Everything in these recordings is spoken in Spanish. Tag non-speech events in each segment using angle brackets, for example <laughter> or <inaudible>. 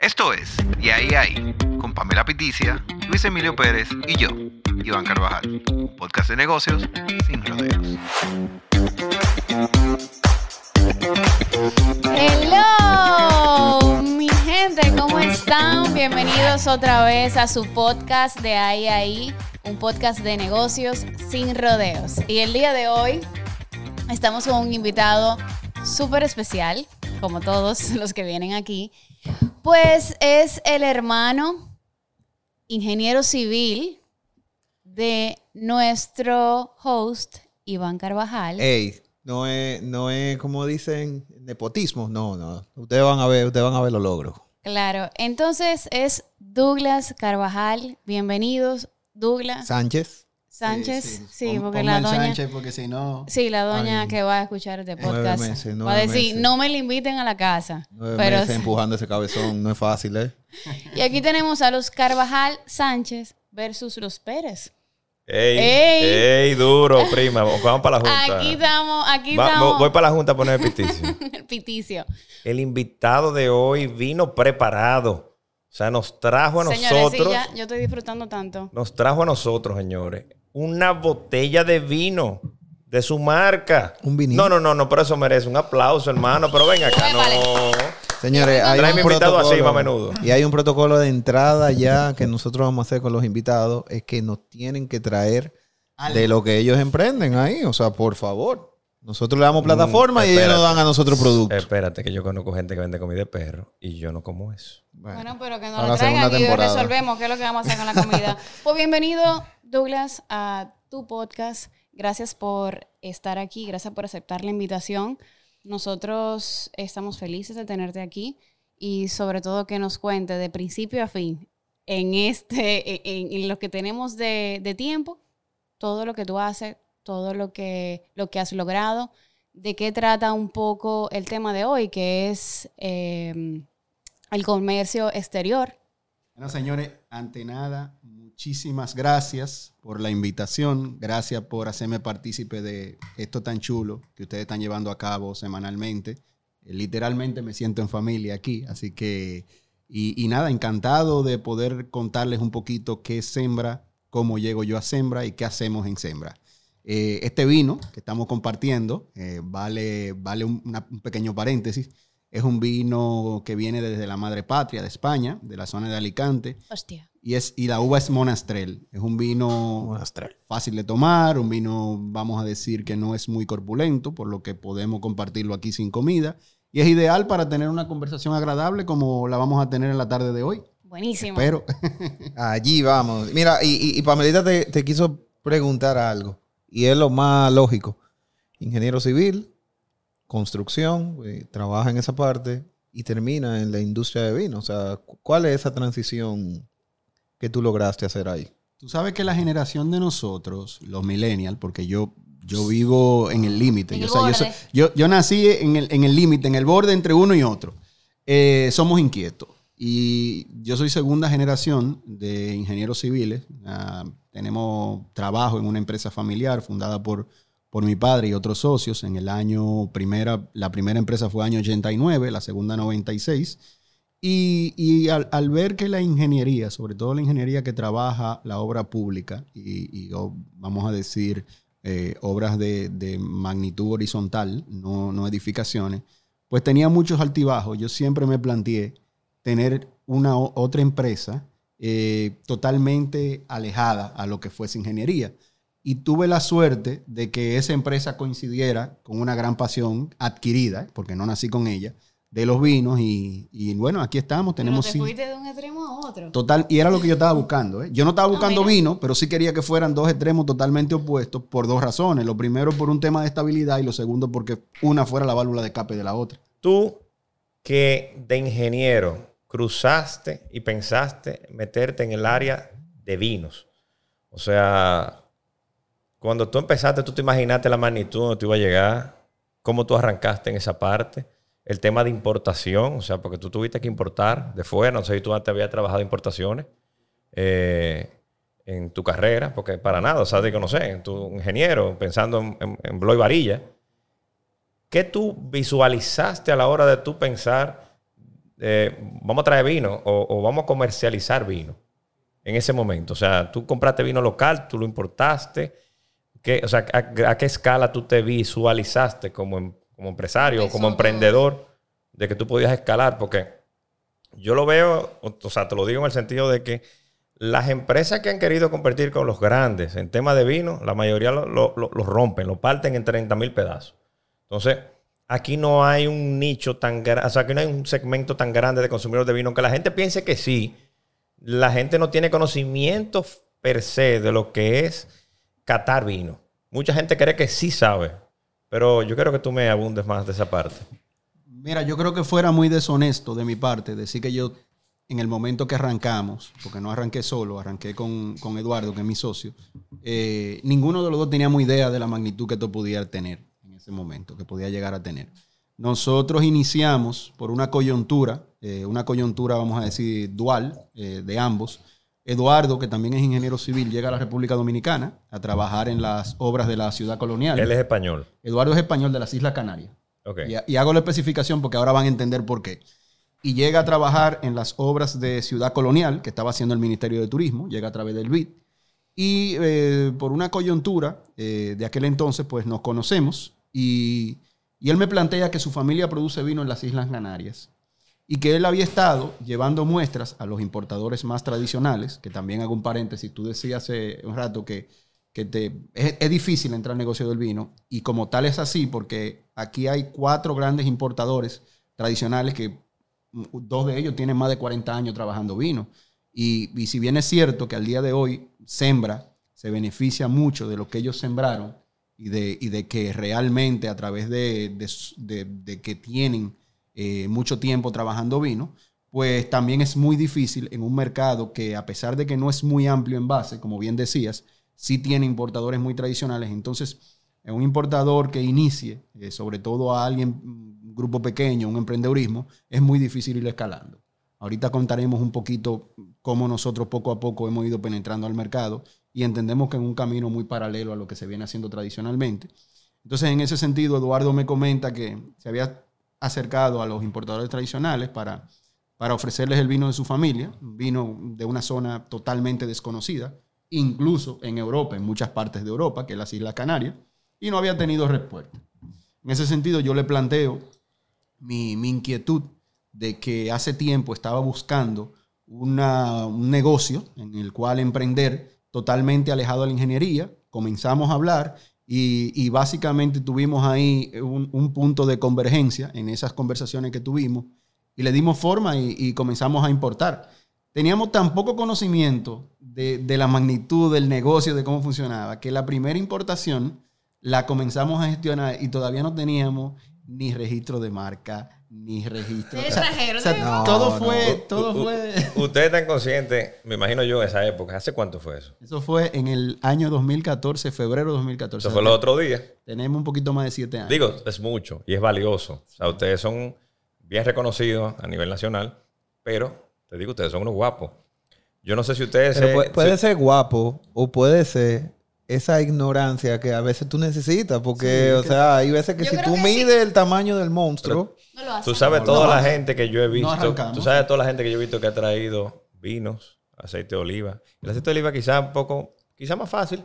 Esto es Y ahí ahí, con Pamela Piticia, Luis Emilio Pérez y yo, Iván Carvajal, podcast de negocios sin rodeos. Hello, mi gente, ¿cómo están? Bienvenidos otra vez a su podcast de Ahí Ahí, un podcast de negocios sin rodeos. Y el día de hoy estamos con un invitado súper especial, como todos <laughs> los que vienen aquí. Pues es el hermano ingeniero civil de nuestro host, Iván Carvajal. Ey, no es, no es como dicen, nepotismo. No, no. Ustedes van a ver, ustedes van a ver los logros. Claro, entonces es Douglas Carvajal. Bienvenidos, Douglas Sánchez. Sánchez. Sí, Pon- porque la doña. Sánchez porque si no... Sí, la doña Ay. que va a escuchar este Nueve podcast meses, va a decir, meses. no me le inviten a la casa. Nueve Pero, meses empujando ese cabezón. No es fácil, ¿eh? <laughs> y aquí tenemos a los Carvajal Sánchez versus los Pérez. Ey, Ey. ey, duro, prima. Vamos para la junta. Aquí estamos, aquí Va- estamos. voy para la junta a poner el <laughs> piticio. el piticio. El invitado de hoy vino preparado. O sea, nos trajo a Señores, nosotros. sí, ya, yo estoy disfrutando tanto. Nos trajo a nosotros, señores, una botella de vino de su marca. Un vinito. No, no, no, no, pero eso merece un aplauso, hermano. Pero ven acá, no. Señores, hay un invitado protocolo. así más a menudo. Y hay un protocolo de entrada ya que nosotros vamos a hacer con los invitados. Es que nos tienen que traer de lo que ellos emprenden ahí. O sea, por favor. Nosotros le damos plataforma y ellos Mm, nos dan a nosotros productos. Espérate, que yo conozco gente que vende comida de perro y yo no como eso. Bueno, pero que nos lo traigan y temporada. resolvemos qué es lo que vamos a hacer con la comida. pues bienvenido, Douglas, a tu podcast. Gracias por estar aquí, gracias por aceptar la invitación. Nosotros estamos felices de tenerte aquí y sobre todo que nos cuente de principio a fin en este, en, en lo que tenemos de, tiempo, todo lo que tú haces, todo lo que, lo que has logrado, de qué trata un poco el tema de hoy, que es eh, el comercio exterior. Bueno, señores, ante nada, muchísimas gracias por la invitación. Gracias por hacerme partícipe de esto tan chulo que ustedes están llevando a cabo semanalmente. Eh, Literalmente me siento en familia aquí, así que... Y, nada, encantado de poder contarles un poquito qué es Sembra, cómo llego yo a Sembra y qué hacemos en Sembra. Eh, este vino que estamos compartiendo, eh, vale, vale un, un pequeño paréntesis, es un vino que viene desde la madre patria de España, de la zona de Alicante, Hostia. Y, es, y la uva es Monastrell. Es un vino Monastrell. fácil de tomar, un vino, vamos a decir, que no es muy corpulento, por lo que podemos compartirlo aquí sin comida. Y es ideal para tener una conversación agradable como la vamos a tener en la tarde de hoy. Buenísimo. Pero <laughs> <laughs> Allí vamos. Mira, y, y, y Pamelita te, te quiso preguntar algo. Y es lo más lógico. Ingeniero civil, construcción, eh, trabaja en esa parte y termina en la industria de vino. O sea, cu- ¿cuál es esa transición que tú lograste hacer ahí? Tú sabes que la generación de nosotros, los millennials, porque yo, yo vivo en el límite. Yo, el o sea, yo, yo- yo nací en el en el límite, en el borde entre uno y otro. Eh, somos inquietos. Y yo soy segunda generación de ingenieros civiles. Ah, tenemos trabajo en una empresa familiar fundada por, por mi padre y otros socios. En el año primera, la primera empresa fue año 89, la segunda 96. Y, y al, ver que la ingeniería, sobre todo la ingeniería que trabaja la obra pública y, y, vamos a decir eh, obras de, de magnitud horizontal, no, no edificaciones, pues tenía muchos altibajos. Yo siempre me planteé tener una otra empresa eh, totalmente alejada a lo que fuese ingeniería. Y tuve la suerte de que esa empresa coincidiera con una gran pasión adquirida, porque no nací con ella, de los vinos. Y, y bueno, aquí estamos, Pero tenemos te fuiste de un extremo a otro. Total, y era lo que yo estaba buscando. ¿eh? Yo no estaba buscando vino, pero sí quería que fueran dos extremos totalmente opuestos por dos razones. Lo primero por un tema de estabilidad y lo segundo porque una fuera la válvula de escape de la otra. Tú que de ingeniero cruzaste y pensaste meterte en el área de vinos. O sea, cuando tú empezaste, tú te imaginaste la magnitud donde tú ibas a llegar, cómo tú arrancaste en esa parte, el tema de importación, o sea, porque tú tuviste que importar de fuera, no sé si tú antes habías trabajado importaciones eh, en tu carrera, porque para nada, o sea, digo, no sé, tú ingeniero, pensando en, en, en Bloy Varilla, ¿Qué tú visualizaste a la hora de tú pensar eh, vamos a traer vino o, o vamos a comercializar vino en ese momento. O sea, tú compraste vino local, tú lo importaste. ¿Qué, o sea, a, a qué escala tú te visualizaste como, em- como empresario como emprendedor de que tú podías escalar? Porque yo lo veo, o, sea, te lo digo en el sentido de que las empresas que han querido competir con los grandes en tema de vino, la mayoría lo, lo- lo- lo rompen, lo parten en 30 mil pedazos. Entonces, aquí no hay un nicho tan grande, o sea, aquí no hay un segmento tan grande de consumidores de vino, aunque la gente piense que sí, la gente no tiene conocimiento per se de lo que es catar vino. Mucha gente cree que sí sabe, pero yo quiero que tú me abundes más de esa parte. Mira, yo creo que fuera muy deshonesto de mi parte decir que yo, en el momento que arrancamos, porque no arranqué solo, arranqué con, con Eduardo, que es mi socio, eh, ninguno de los dos teníamos idea de la magnitud que esto podía tener en ese momento, que podía llegar a tener. Nosotros iniciamos por una coyuntura, eh, una coyuntura, vamos a decir, dual eh, de ambos. Eduardo, que también es ingeniero civil, llega a la República Dominicana a trabajar en las obras de la ciudad colonial. Él es español. Eduardo es español de las Islas Canarias. Ok. Y, y hago la especificación porque ahora van a entender por qué. Y llega a trabajar en las obras de Ciudad Colonial, que estaba haciendo el Ministerio de Turismo, llega a través del BID. Y eh, por una coyuntura eh, de aquel entonces, pues nos conocemos y, y él me plantea que su familia produce vino en las Islas Canarias y que él había estado llevando muestras a los importadores más tradicionales, que también hago un paréntesis, tú decías hace un rato que, que te, es, difícil entrar al negocio del vino y como tal es así porque aquí hay cuatro grandes importadores tradicionales que mm, dos de ellos tienen más de 40 años trabajando vino. Y, y si bien es cierto que al día de hoy Sembra se beneficia mucho de lo que ellos sembraron y de, y de que realmente a través de, de- de que tienen eh, mucho tiempo trabajando vino, pues también es muy difícil en un mercado que a pesar de que no es muy amplio en base, como bien decías, sí tiene importadores muy tradicionales. Entonces, en un importador que inicie, eh, sobre todo a alguien, un grupo pequeño, un emprendedurismo, es muy difícil ir escalando. Ahorita contaremos un poquito cómo nosotros poco a poco hemos ido penetrando al mercado y entendemos que en un camino muy paralelo a lo que se viene haciendo tradicionalmente. Entonces, en ese sentido, Eduardo me comenta que se había acercado a los importadores tradicionales para, para ofrecerles el vino de su familia, vino de una zona totalmente desconocida, incluso en Europa, en muchas partes de Europa, que es las Islas Canarias, y no había tenido respuesta. En ese sentido, yo le planteo mi, mi inquietud de que hace tiempo estaba buscando un negocio en el cual emprender totalmente alejado de la ingeniería. Comenzamos a hablar y, básicamente tuvimos ahí un, un punto de convergencia en esas conversaciones que tuvimos y le dimos forma y, y comenzamos a importar. Teníamos tan poco conocimiento de, de la magnitud del negocio, de cómo funcionaba, que la primera importación la comenzamos a gestionar y todavía no teníamos ni registro de marca, ni registro. De o sea, extranjero, o sea, de- No, todo no. fue, todo U- u- fue. <laughs> Ustedes están conscientes, me imagino yo, en esa época. ¿Hace cuánto fue eso? Eso fue en el año 2014, febrero de 2014. Eso fue los otros días. Tenemos un poquito más de siete años. Digo, es mucho y es valioso. O sea, ustedes son bien reconocidos a nivel nacional, pero te digo, ustedes son unos guapos. Yo no sé si ustedes... Pero se- puede, puede se- ser guapo o puede ser esa ignorancia que a veces tú necesitas. Porque, o sea, hay veces que Yo si tú que mides el tamaño del monstruo. Tú sabes toda la gente que yo he visto. tú sabes toda la gente que yo he visto que ha traído vinos, aceite de oliva. El aceite de oliva quizá un poco, quizá más fácil,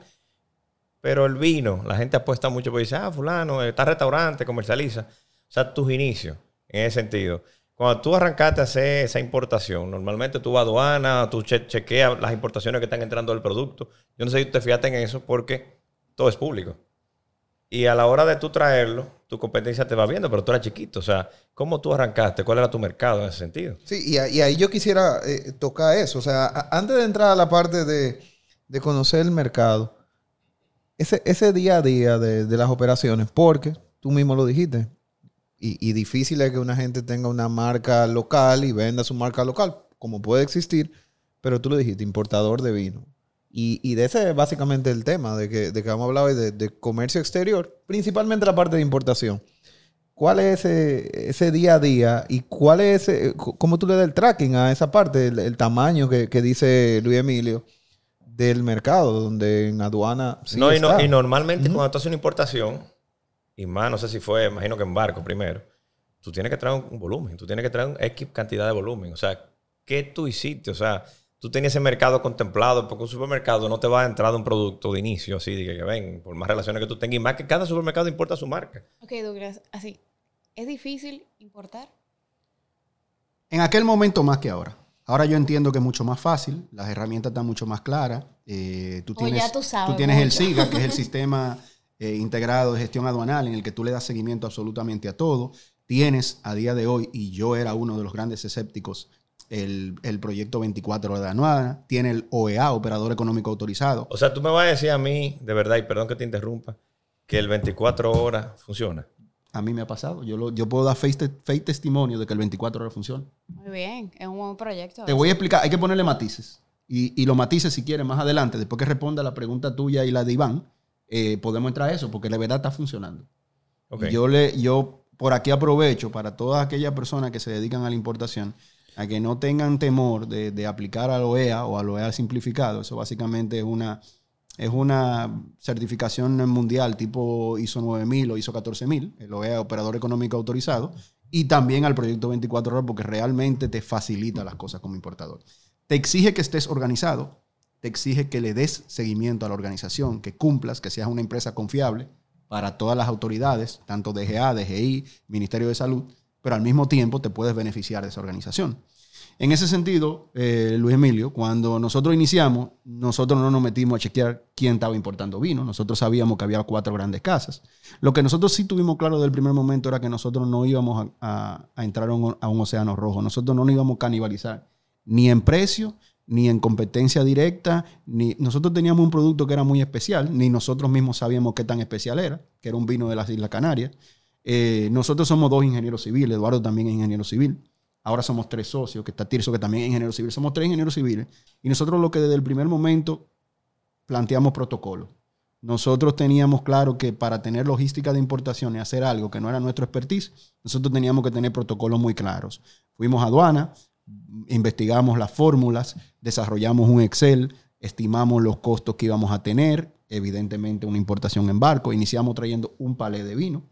pero el vino, la gente apuesta mucho porque dice, ah, fulano, está restaurante, comercializa. O sea, tus inicios, en ese sentido. Cuando tú arrancaste a hacer esa importación, normalmente tú vas a aduana, tú che- chequeas las importaciones que están entrando del producto. Yo no sé si te fijaste en eso porque todo es público. Y a la hora de tú traerlo, tu competencia te va viendo, pero tú eras chiquito. O sea, ¿cómo tú arrancaste? ¿Cuál era tu mercado en ese sentido? Sí, y, ahí yo quisiera eh, tocar eso. O sea, antes de entrar a la parte de, de conocer el mercado, ese, ese día a día de, de las operaciones, porque tú mismo lo dijiste, y, y difícil es que una gente tenga una marca local y venda su marca local, como puede existir, pero tú lo dijiste, importador de vino. Y, y de ese es básicamente el tema, de que, de que vamos a hablar hoy de, de comercio exterior, principalmente la parte de importación. ¿Cuál es ese, ese día a día y cuál es ese, cómo tú le das el tracking a esa parte, el, el tamaño que, que dice Luis Emilio del mercado, donde en aduana sí no, y, no- y normalmente cuando tú haces una importación, y más, no sé si fue, imagino que en barco primero, tú tienes que traer un, un volumen, tú tienes que traer un X cantidad de volumen. O sea, ¿qué tú hiciste? O sea, tú tenías ese mercado contemplado, porque un supermercado no te va a entrar de un producto de inicio, así, de que, que ven, por más relaciones que tú tengas, y más que cada supermercado importa su marca. Ok, Douglas, así. ¿Es difícil importar? En aquel momento más que ahora. Ahora yo entiendo que es mucho más fácil, las herramientas están mucho más claras. eh, tú O tienes, ya tú sabes tienes el. SIGA, que es el <laughs> sistema eh, integrado de gestión aduanal, en el que tú le das seguimiento absolutamente a todo. Tienes a día de hoy, y yo era uno de los grandes escépticos, el, el proyecto 24 de aduana. Tiene el OEA, Operador Económico Autorizado. O sea, tú me vas a decir a mí, de verdad, y perdón que te interrumpa, que el 24 horas funciona. A mí me ha pasado. Yo, lo- yo puedo dar fe, fe testimonio de que el 24 horas funciona. Muy bien, es un buen proyecto. Te voy a explicar, hay que ponerle matices. Y, y los matices, si quieres, más adelante, después que responda la pregunta tuya y la de Iván, eh, podemos entrar a eso, porque la verdad está funcionando. Ok. Y Yo, le, yo por aquí aprovecho para todas aquellas personas que se dedican a la importación, a que no tengan temor de, de aplicar al OEA o al OEA simplificado. Eso básicamente es una, es una certificación mundial tipo ISO 9000 o ISO 14000, el OEA Operador Económico Autorizado, y también al proyecto 24 horas porque realmente te facilita las cosas como importador. Te exige que estés organizado, te exige que le des seguimiento a la organización, que cumplas, que seas una empresa confiable para todas las autoridades, tanto DGA, DGI, Ministerio de Salud, pero al mismo tiempo te puedes beneficiar de esa organización. En ese sentido, eh, Luis Emilio, cuando nosotros iniciamos, nosotros no nos metimos a chequear quién estaba importando vino. Nosotros sabíamos que había cuatro grandes casas. Lo que nosotros sí tuvimos claro desde el primer momento era que nosotros no íbamos a, entrar a un, a un océano rojo. Nosotros no nos íbamos a canibalizar ni en precio, ni en competencia directa. Ni, nosotros teníamos un producto que era muy especial, ni nosotros mismos sabíamos qué tan especial era, que era un vino de las Islas Canarias. Eh, nosotros somos dos ingenieros civiles, Eduardo también es ingeniero civil. Ahora somos tres socios, que está Tirso, que también es ingeniero civil. Somos tres ingenieros civiles. Y nosotros lo que desde el primer momento planteamos protocolo. Nosotros teníamos claro que para tener logística de importación y hacer algo que no era nuestro expertise, nosotros teníamos que tener protocolos muy claros. Fuimos a aduana, investigamos las fórmulas, desarrollamos un Excel, estimamos los costos que íbamos a tener, evidentemente una importación en barco, iniciamos trayendo un palé de vino,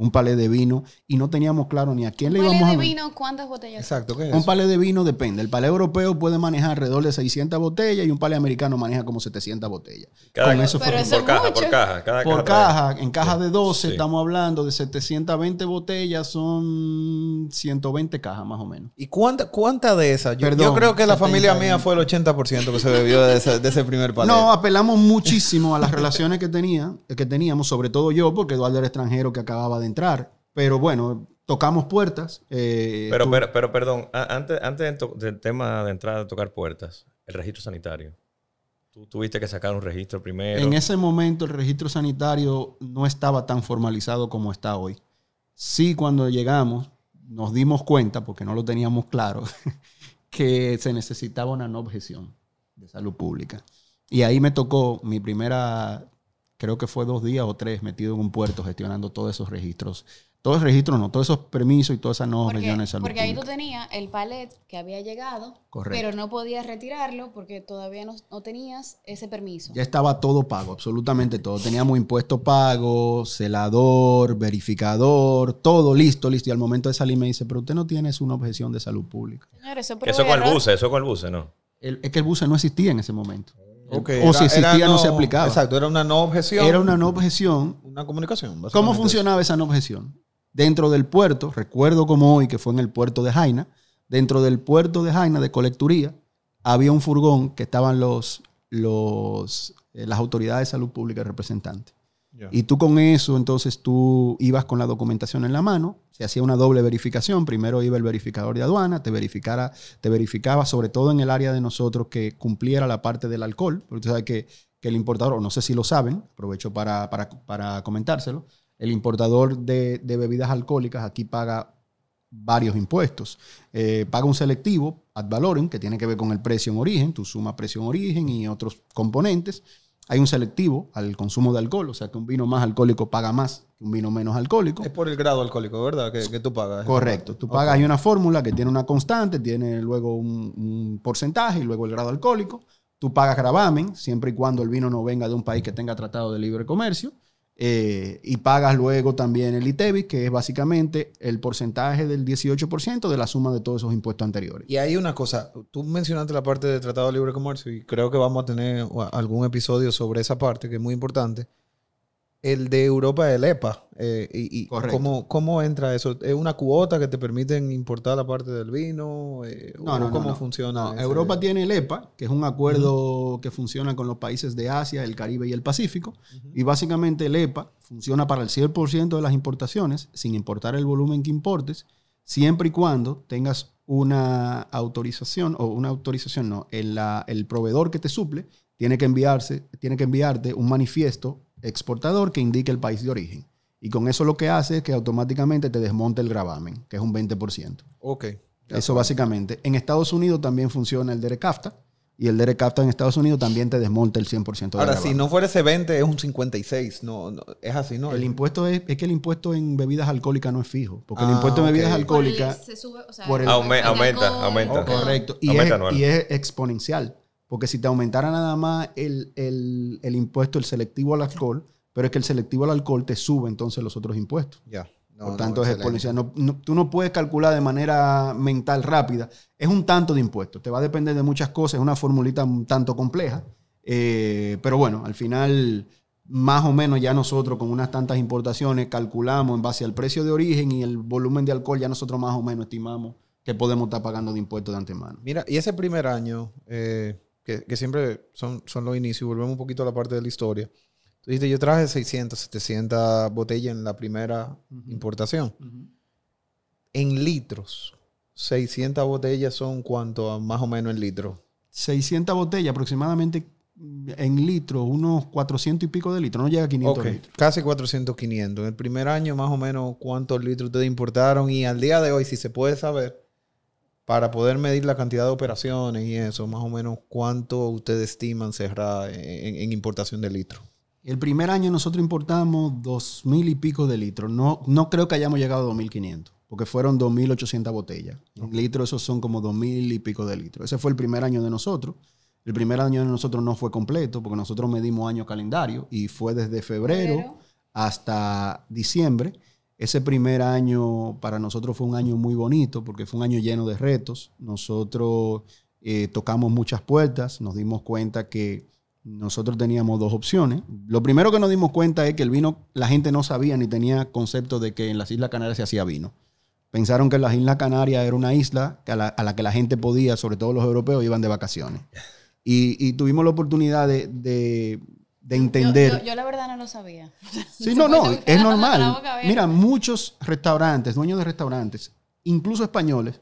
un palé de vino y no teníamos claro ni a quién le ¿Cuál íbamos a de vender. vino? ¿Cuántas botellas? Exacto, ¿qué es Un palé de vino depende. El palé europeo puede manejar alrededor de 600 botellas y un palé americano maneja como 700 botellas. Cada- Con eso fue Pero por, eso caja, mucho. por caja, cada por caja, en caja de 12 Sí. estamos hablando de 720 botellas, son 120 cajas más o menos. ¿Y cuánta, cuánta de esas? Yo, Perdón, yo creo que la 70 familia mía fue el 80% que se bebió de ese, de ese primer palé. No, apelamos muchísimo a las relaciones que, tenía, que teníamos, sobre todo yo, porque Eduardo era extranjero que acababa de entrar. Pero bueno, tocamos puertas. eh, Pero, pero, pero, perdón, antes, antes del tema de entrar a tocar puertas, el registro sanitario. Tú tuviste que sacar un registro primero. En ese momento el registro sanitario no estaba tan formalizado como está hoy. Sí, cuando llegamos nos dimos cuenta, porque no lo teníamos claro, <laughs> que se necesitaba una no objeción de salud pública. Y ahí me tocó mi primera, creo que fue dos días o tres metido en un puerto gestionando todos esos registros. Todos los registros, no, todos esos permisos y todas esas no Porque, objeciones de salud porque ahí tú tenías el palet que había llegado, Correcto. pero no podías retirarlo porque todavía no, no tenías ese permiso. Ya estaba todo pago, absolutamente todo. Teníamos impuesto pago, celador, verificador, todo listo, listo. Y al momento de salir me dice, pero usted no tiene una objeción de salud pública. Señores, eso eso con el buce, eso con el buce, ¿no? El- es que el buce no existía en ese momento. O si existía, era no, se aplicaba. Exacto, era una no objeción. Era una no objeción. una comunicación. ¿Cómo funcionaba esa no objeción? Dentro del puerto, recuerdo como hoy que fue en el puerto de Jaina, dentro del puerto de Jaina de colecturía, había un furgón que estaban los, los, eh, las autoridades de salud pública representantes. Y tú con eso, entonces tú ibas con la documentación en la mano, se hacía una doble verificación. Primero iba el verificador de aduana, te, verificara, te verificaba, sobre todo en el área de nosotros, que cumpliera la parte del alcohol, porque tú sabes que, que el importador, no sé si lo saben, aprovecho para, para, para comentárselo, el importador de, de bebidas alcohólicas aquí paga varios impuestos. Eh, paga un selectivo, ad valorem, que tiene que ver con el precio en origen, tu suma precio en origen y otros componentes. Hay un selectivo al consumo de alcohol, o sea que un vino más alcohólico paga más que un vino menos alcohólico. Es por el grado alcohólico, ¿verdad? Que, que tú pagas. Correcto. Tú pagas, hay una fórmula que tiene una constante, tiene luego un, un porcentaje y luego el grado alcohólico. Tú pagas gravamen, siempre y cuando el vino no venga de un país que tenga tratado de libre comercio. Eh, y pagas luego también el ITEVIS, que es básicamente el porcentaje del 18% de la suma de todos esos impuestos anteriores. Y hay una cosa, tú mencionaste la parte de Tratado de Libre Comercio y creo que vamos a tener algún episodio sobre esa parte que es muy importante. El de Europa el EPA. eh, y, y Correcto. ¿cómo, ¿Cómo entra eso? ¿Es una cuota que te permiten importar la parte del vino? Eh, No, no, ¿Cómo no. funciona? Europa tiene el EPA, que es un acuerdo que funciona con los países de Asia, el Caribe y el Pacífico. Y básicamente el EPA funciona para el 100% de las importaciones, sin importar el volumen que importes, siempre y cuando tengas una autorización, o una autorización no, el, la- el proveedor que te suple tiene que, enviarse, tiene que enviarte un manifiesto exportador que indique el país de origen. Y con eso lo que hace es que automáticamente te desmonte el gravamen, que es un 20%. Ok. Eso básicamente. En Estados Unidos también funciona el DERECAFTA. Y el DERECAFTA en Estados Unidos también te desmonta el 100% de Ahora, gravamen. si no fuera ese 20, es un 56. No, no, es así, ¿no? El impuesto es, es que el impuesto en bebidas alcohólicas no es fijo. Porque el Ah, impuesto en bebidas alcohólicas, Se sube, o sea, por el- Aume- el aumenta, alcohol, aumenta. correcto, y Aumenta es, y es exponencial. Porque si te aumentara nada más el, el- el impuesto, el selectivo al alcohol, pero es que el selectivo al alcohol te sube entonces los otros impuestos. Ya. No, Por no, tanto, es exponencial. No- no- tú no puedes calcular de manera mental rápida. Es un tanto de impuestos. Te va a depender de muchas cosas. Es una formulita un tanto compleja. Eh, pero bueno, al final, más o menos ya nosotros con unas tantas importaciones calculamos en base al precio de origen y el volumen de alcohol, ya nosotros más o menos estimamos que podemos estar pagando de impuestos de antemano. Mira, y ese primer año, eh, que, que siempre son, son los inicios, volvemos un poquito a la parte de la historia. Tú dijiste, yo traje 600, 700 botellas en la primera importación. En litros, 600 botellas son cuánto más o menos en litros. 600 botellas aproximadamente mm, en litros, unos 400 y pico de litros. No llega a 500 Ok, litros. casi 400, 500. En el primer año, más o menos, ¿cuántos litros ustedes importaron? Y al día de hoy, si se puede saber, para poder medir la cantidad de operaciones y eso, más o menos, ¿cuánto ustedes estiman cerrar en, en importación de litros? El primer año nosotros importamos dos mil y pico de litros. No, no creo que hayamos llegado a 2.500, porque fueron 2.800 botellas. En litros esos son como dos mil y pico de litros. Ese fue el primer año de nosotros. El primer año de nosotros no fue completo, porque nosotros medimos año calendario y fue desde febrero Febrero. hasta diciembre. Ese primer año para nosotros fue un año muy bonito, porque fue un año lleno de retos. Nosotros eh, tocamos muchas puertas, nos dimos cuenta que nosotros teníamos dos opciones. Lo primero que nos dimos cuenta es que el vino, la gente no sabía ni tenía concepto de que en las Islas Canarias se hacía vino. Pensaron que las Islas Canarias era una isla a, la, que la gente podía, sobre todo los europeos, iban de vacaciones. Y, tuvimos la oportunidad de- de entender. Yo, yo la verdad no lo sabía. <laughs> Sí, no, no, es normal. Mira, muchos restaurantes, dueños de restaurantes, incluso españoles,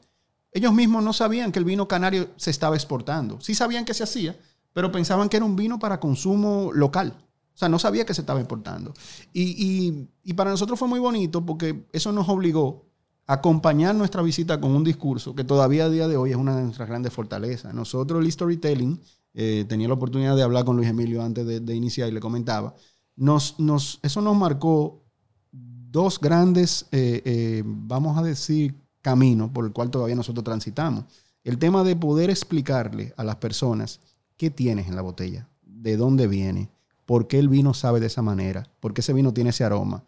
ellos mismos no sabían que el vino canario se estaba exportando. Sí sabían que se hacía, pero pensaban que era un vino para consumo local. O sea, no sabía que se estaba importando. Y, y- y para nosotros fue muy bonito porque eso nos obligó a acompañar nuestra visita con un discurso que todavía a día de hoy es una de nuestras grandes fortalezas. Nosotros el storytelling, eh, tenía la oportunidad de hablar con Luis Emilio antes de, de iniciar y le comentaba, nos, nos, eso nos marcó dos grandes, eh, eh, vamos a decir, caminos por el cual todavía nosotros transitamos. El tema de poder explicarle a las personas qué tienes en la botella, de dónde viene, por qué el vino sabe de esa manera, por qué ese vino tiene ese aroma,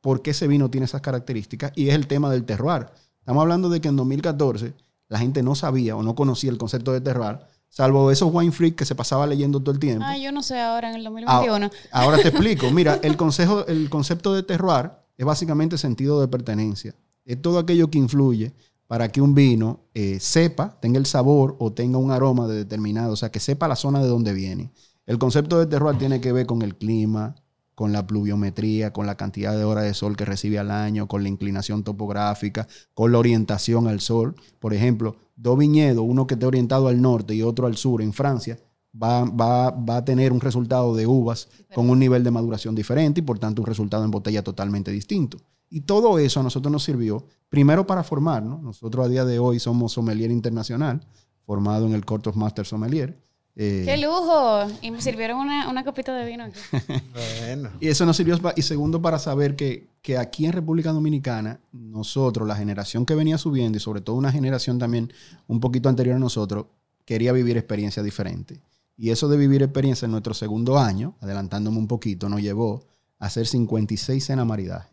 por qué ese vino tiene esas características, y es el tema del terroir. Estamos hablando de que en 2014 la gente no sabía o no conocía el concepto de terroir, salvo esos wine freak que se pasaba leyendo todo el tiempo. Ah, yo no sé ahora en el Ah, 2021. Ahora te <laughs> explico. Mira, el, consejo, el concepto de terroir es básicamente sentido de pertenencia. Es todo aquello que influye para que un vino eh, sepa, tenga el sabor o tenga un aroma de determinado, o sea, que sepa la zona de donde viene. El concepto de terroir tiene que ver con el clima, con la pluviometría, con la cantidad de horas de sol que recibe al año, con la inclinación topográfica, con la orientación al sol. Por ejemplo, dos viñedos, uno que esté orientado al norte y otro al sur en Francia, va, va, va a tener un resultado de uvas con un nivel de maduración diferente y por tanto un resultado en botella totalmente distinto. Y todo eso a nosotros nos sirvió primero para formarnos. Nosotros a día de hoy somos sommelier internacional, formado en el Court Master Sommelier. Eh, ¡Qué lujo! Y me sirvieron una, una copita de vino aquí. <laughs> Bueno. Y eso nos sirvió, y segundo, para saber que, que aquí en República Dominicana, nosotros, la generación que venía subiendo, y sobre todo una generación también un poquito anterior a nosotros, quería vivir experiencias diferentes. Y eso de vivir experiencia en nuestro segundo año, adelantándome un poquito, nos llevó a hacer 56 cenas maridaje.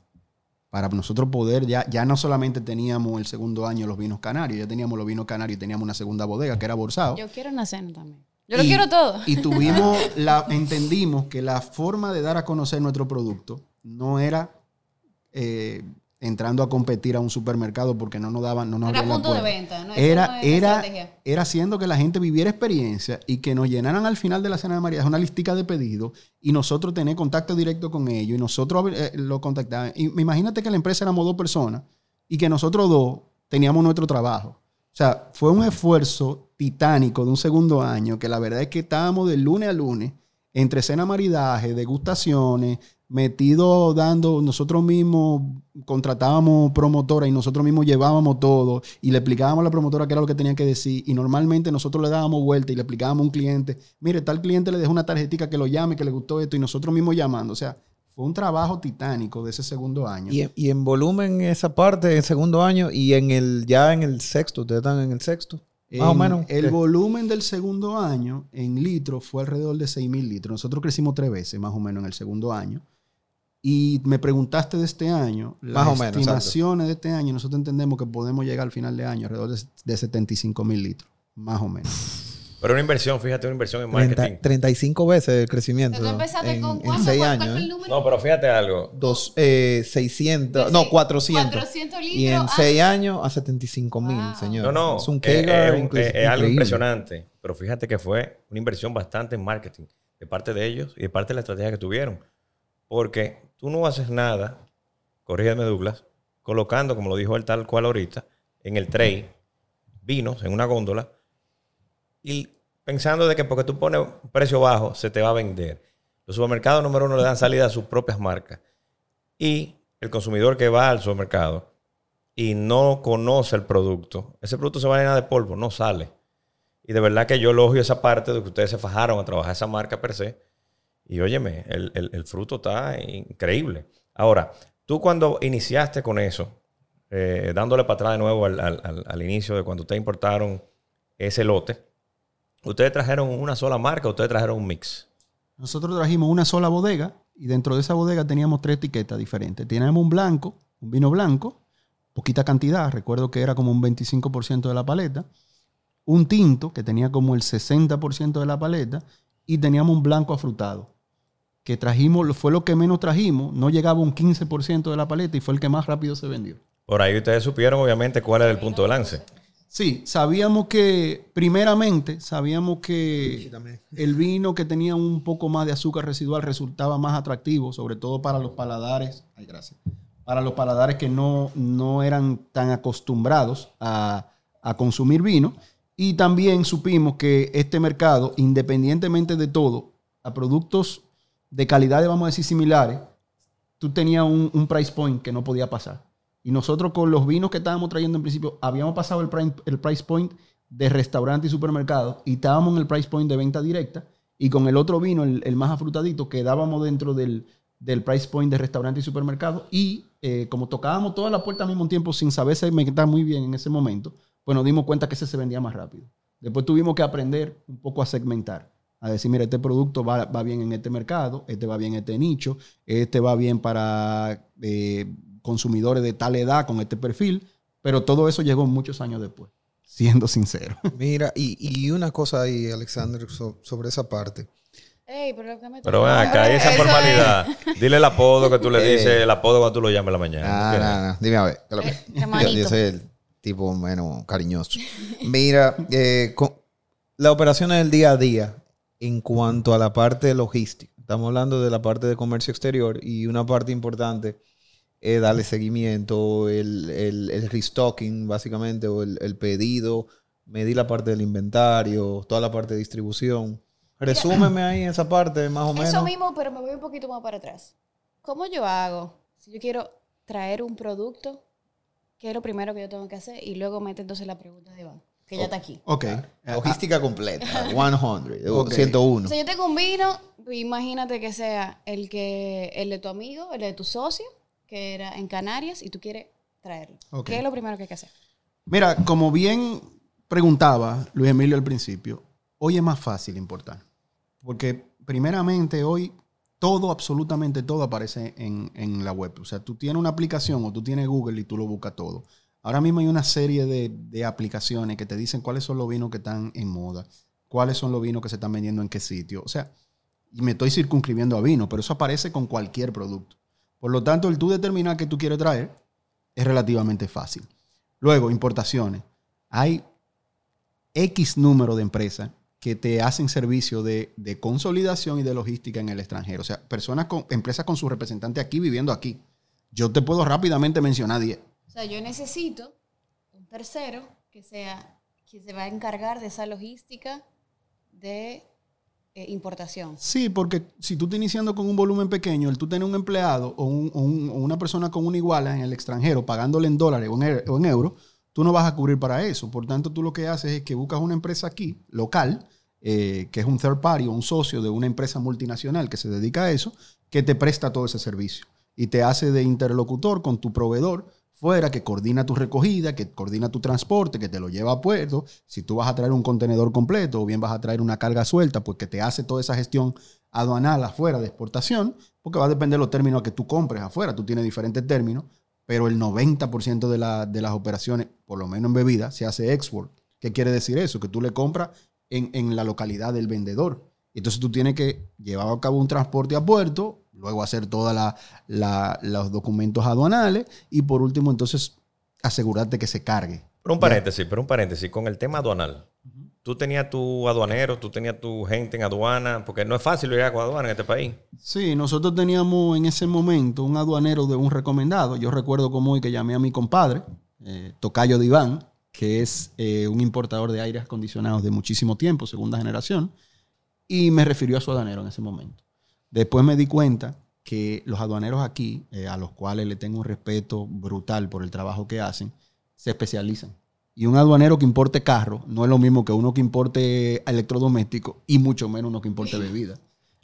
Para nosotros poder, ya, ya no solamente teníamos el segundo año los vinos canarios, ya teníamos los vinos canarios y teníamos una segunda bodega que era Borsado. Yo quiero una cena también. Yo lo Y- quiero todo. Y tuvimos <laughs> la, entendimos que la forma de dar a conocer nuestro producto no era eh, entrando a competir a un supermercado porque no nos daban, no nos Era la punto de venta, ¿no? Era, es era, estrategia. era haciendo que la gente viviera experiencia y que nos llenaran al final de la cena de María una listica de pedidos y nosotros tener contacto directo con ellos y nosotros eh, lo contactaban. Y imagínate que la empresa éramos dos personas y que nosotros dos teníamos nuestro trabajo. O sea, fue un esfuerzo titánico de un segundo año que la verdad es que estábamos de lunes a lunes entre cena maridaje, degustaciones, metido dando, nosotros mismos contratábamos promotora y nosotros mismos llevábamos todo y le explicábamos a la promotora qué era lo que tenía que decir y normalmente nosotros le dábamos vuelta y le explicábamos a un cliente, mire, tal cliente le dejó una tarjetita que lo llame, que le gustó esto y nosotros mismos llamando. O sea, fue un trabajo titánico de ese segundo año. Y, y en volumen esa parte, en segundo año, y en el ya en el sexto, ustedes están en el sexto. Más o En menos. El ¿qué? volumen del segundo año en litros fue alrededor de 6 mil litros. Nosotros crecimos tres veces más o menos en el segundo año. Y me preguntaste de este año, las Más o menos, estimaciones de este año, nosotros entendemos que podemos llegar al final de año alrededor de, de 75 mil litros, más o menos. <laughs> Pero una inversión, fíjate, una inversión en 30 marketing. 35 veces el crecimiento. Entonces empezaste en, con en ¿cuánto? seis ¿Cuál- cuál años. fue el ¿eh? número? No, pero fíjate algo. Dos, eh, 600, De no, seis- 400. 400 litros. Y en ah, 6 años a 75 mil, Wow. señor. No, no. Es un eh, es, un- incre- es- es algo impresionante. Pero fíjate que fue una inversión bastante en marketing de parte de ellos y de parte de la estrategia que tuvieron. Porque tú no haces nada, corrígeme Douglas, colocando, como lo dijo él tal cual ahorita, en el tray, vinos en una góndola y pensando de que porque tú pones un precio bajo se te va a vender. Los supermercados número uno le dan salida a sus propias marcas. Y el consumidor que va al supermercado y no conoce el producto, ese producto se va a llenar de polvo, no sale. Y de verdad que yo elogio esa parte de que ustedes se fajaron a trabajar esa marca per se. Y óyeme, el, el- el fruto está increíble. Ahora, tú cuando iniciaste con eso, eh, dándole para atrás de nuevo al, al- al- al inicio de cuando ustedes importaron ese lote, ustedes trajeron una sola marca, o ustedes trajeron un mix. Nosotros trajimos una sola bodega y dentro de esa bodega teníamos tres etiquetas diferentes. Teníamos un blanco, un vino blanco, poquita cantidad, recuerdo que era como un 25% de la paleta, un tinto que tenía como el 60% de la paleta y teníamos un blanco afrutado que trajimos, fue lo que menos trajimos, no llegaba un 15% de la paleta y fue el que más rápido se vendió. Por ahí ustedes supieron obviamente cuál era el punto de lance. Sí, sabíamos que, primeramente, sabíamos que el vino que tenía un poco más de azúcar residual resultaba más atractivo, sobre todo para los paladares. Ay, gracias. Para los paladares que no, no eran tan acostumbrados a, a consumir vino. Y también supimos que este mercado, independientemente de todo, a productos de calidades, vamos a decir, similares, tú tenías un, un price point que no podía pasar. Y nosotros con los vinos que estábamos trayendo en principio, habíamos pasado el, el price point de restaurante y supermercado y estábamos en el price point de venta directa. Y con el otro vino, el, más afrutadito, quedábamos dentro del, del price point de restaurante y supermercado. Y eh, como tocábamos toda la puerta al mismo tiempo sin saber segmentar muy bien en ese momento, pues nos dimos cuenta que ese se vendía más rápido. Después tuvimos que aprender un poco a segmentar. A decir, mira, este producto va, va bien en este mercado, este va bien en este nicho, este va bien para eh, consumidores de tal edad con este perfil, pero todo eso llegó muchos años después, siendo sincero. <laughs> Mira, y, y una cosa ahí, Alexander, so- sobre esa parte. Ey, pero que me Pero ven acá, y esa es- formalidad. Dile el apodo que tú le <laughs> Eh. dices, el apodo cuando tú lo llames en la mañana. Ah, no. Dime a ver. ¿qué es Eh, yo, yo soy el tipo menos cariñoso. Mira, eh, con- la operación del día a día en cuanto a la parte logística. Estamos hablando de la parte de comercio exterior y una parte importante es darle seguimiento, el, el, el restocking, básicamente, o el, el pedido, medir la parte del inventario, toda la parte de distribución. Resúmeme ahí esa parte, más o menos. Eso mismo, pero me voy un poquito más para atrás. ¿Cómo yo hago si yo quiero traer un producto? ¿Qué es lo primero que yo tengo que hacer? Y luego mete entonces la pregunta de Iván, que ya está aquí. Ok. Logística completa, <laughs> 100, Ok. 101. O sea, yo tengo un vino, imagínate que sea el que el de tu amigo, el de tu socio, que era en Canarias, y tú quieres traerlo. ¿Qué es lo primero que hay que hacer? Mira, como bien preguntaba Luis Emilio al principio, hoy es más fácil importar. Porque primeramente hoy todo, absolutamente todo aparece en, en la web. O sea, tú tienes una aplicación o tú tienes Google y tú lo buscas todo. Ahora mismo hay una serie de, de aplicaciones que te dicen cuáles son los vinos que están en moda, cuáles son los vinos que se están vendiendo en qué sitio. O sea, y me estoy circunscribiendo a vino, pero eso aparece con cualquier producto. Por lo tanto, el tú determinar qué tú quieres traer es relativamente fácil. Luego, importaciones. Hay X número de empresas que te hacen servicio de, consolidación y de logística en el extranjero. O sea, personas con, empresas con su representante aquí viviendo aquí. Yo te puedo rápidamente mencionar 10. O sea, yo necesito un tercero que sea que se va a encargar de esa logística de eh, importación. Sí, porque si tú estás iniciando con un volumen pequeño, el tú tener un empleado o, un- o un- o una persona con una iguala en el extranjero pagándole en dólares o en, e- o en euros, tú no vas a cubrir para eso. Por tanto, tú lo que haces es que buscas una empresa aquí, local, eh, que es un third party o un socio de una empresa multinacional que se dedica a eso, que te presta todo ese servicio y te hace de interlocutor con tu proveedor fuera, que coordina tu recogida, que coordina tu transporte, que te lo lleva a puerto. Si tú vas a traer un contenedor completo o bien vas a traer una carga suelta, pues que te hace toda esa gestión aduanal afuera de exportación, porque va a depender de los términos que tú compres afuera. Tú tienes diferentes términos, pero el 90% de, de las operaciones, por lo menos en bebida, se hace export. ¿Qué quiere decir eso? Que tú le compras en, en la localidad del vendedor. Entonces tú tienes que llevar a cabo un transporte a puerto, luego hacer todos los documentos aduanales y por último entonces asegurarte que se cargue. Pero un paréntesis, pero un paréntesis, con el tema aduanal. Tú tenías tu aduanero, tú tenías tu gente en aduana, porque no es fácil llegar con aduana en este país. Sí, nosotros teníamos en ese momento un aduanero de un recomendado. Yo recuerdo como hoy que llamé a mi compadre, eh, Tocayo de Iván, que es eh, un importador de aires acondicionados de muchísimo tiempo, segunda generación, y me refirió a su aduanero en ese momento. Después me di cuenta que los aduaneros aquí, eh, a los cuales le tengo un respeto brutal por el trabajo que hacen, se especializan. Y un aduanero que importe carro no es lo mismo que uno que importe electrodoméstico y mucho menos uno que importe bebida.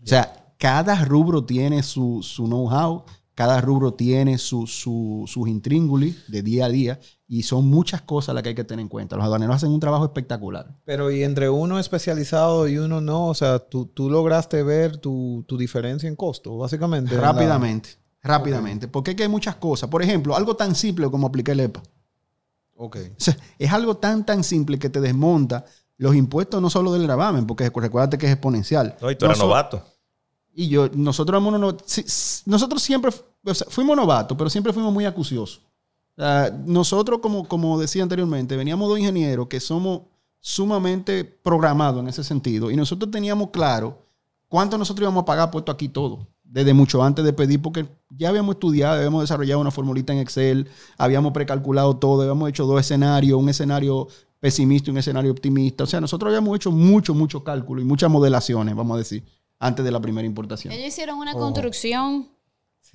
O sea, cada rubro tiene su, su know-how, cada rubro tiene su, su- sus intríngulis de día a día y son muchas cosas las que hay que tener en cuenta. Los aduaneros hacen un trabajo espectacular. Pero y entre uno especializado y uno no, o sea, tú, tú lograste ver tu, tu diferencia en costo, básicamente. la- Rápidamente, rápidamente. Porque es que hay muchas cosas. Por ejemplo, algo tan simple como aplicar el EPA. Ok. O sea, es algo tan, tan simple que te desmonta los impuestos no solo del gravamen, porque recuérdate que es exponencial. No, y tú eras novato. Y yo, nosotros, nosotros siempre, fuimos novatos, pero siempre fuimos muy acuciosos. Nosotros, como, como decía anteriormente, veníamos dos ingenieros que somos sumamente programados en ese sentido. Y nosotros teníamos claro cuánto nosotros íbamos a pagar puesto aquí todo. Desde mucho antes de pedir, porque ya habíamos estudiado, habíamos desarrollado una formulita en Excel, habíamos precalculado todo, habíamos hecho dos escenarios, un escenario pesimista y un escenario optimista. O sea, nosotros habíamos hecho mucho, mucho cálculo y muchas modelaciones, vamos a decir, antes de la primera importación. Ellos hicieron una Ojo. construcción,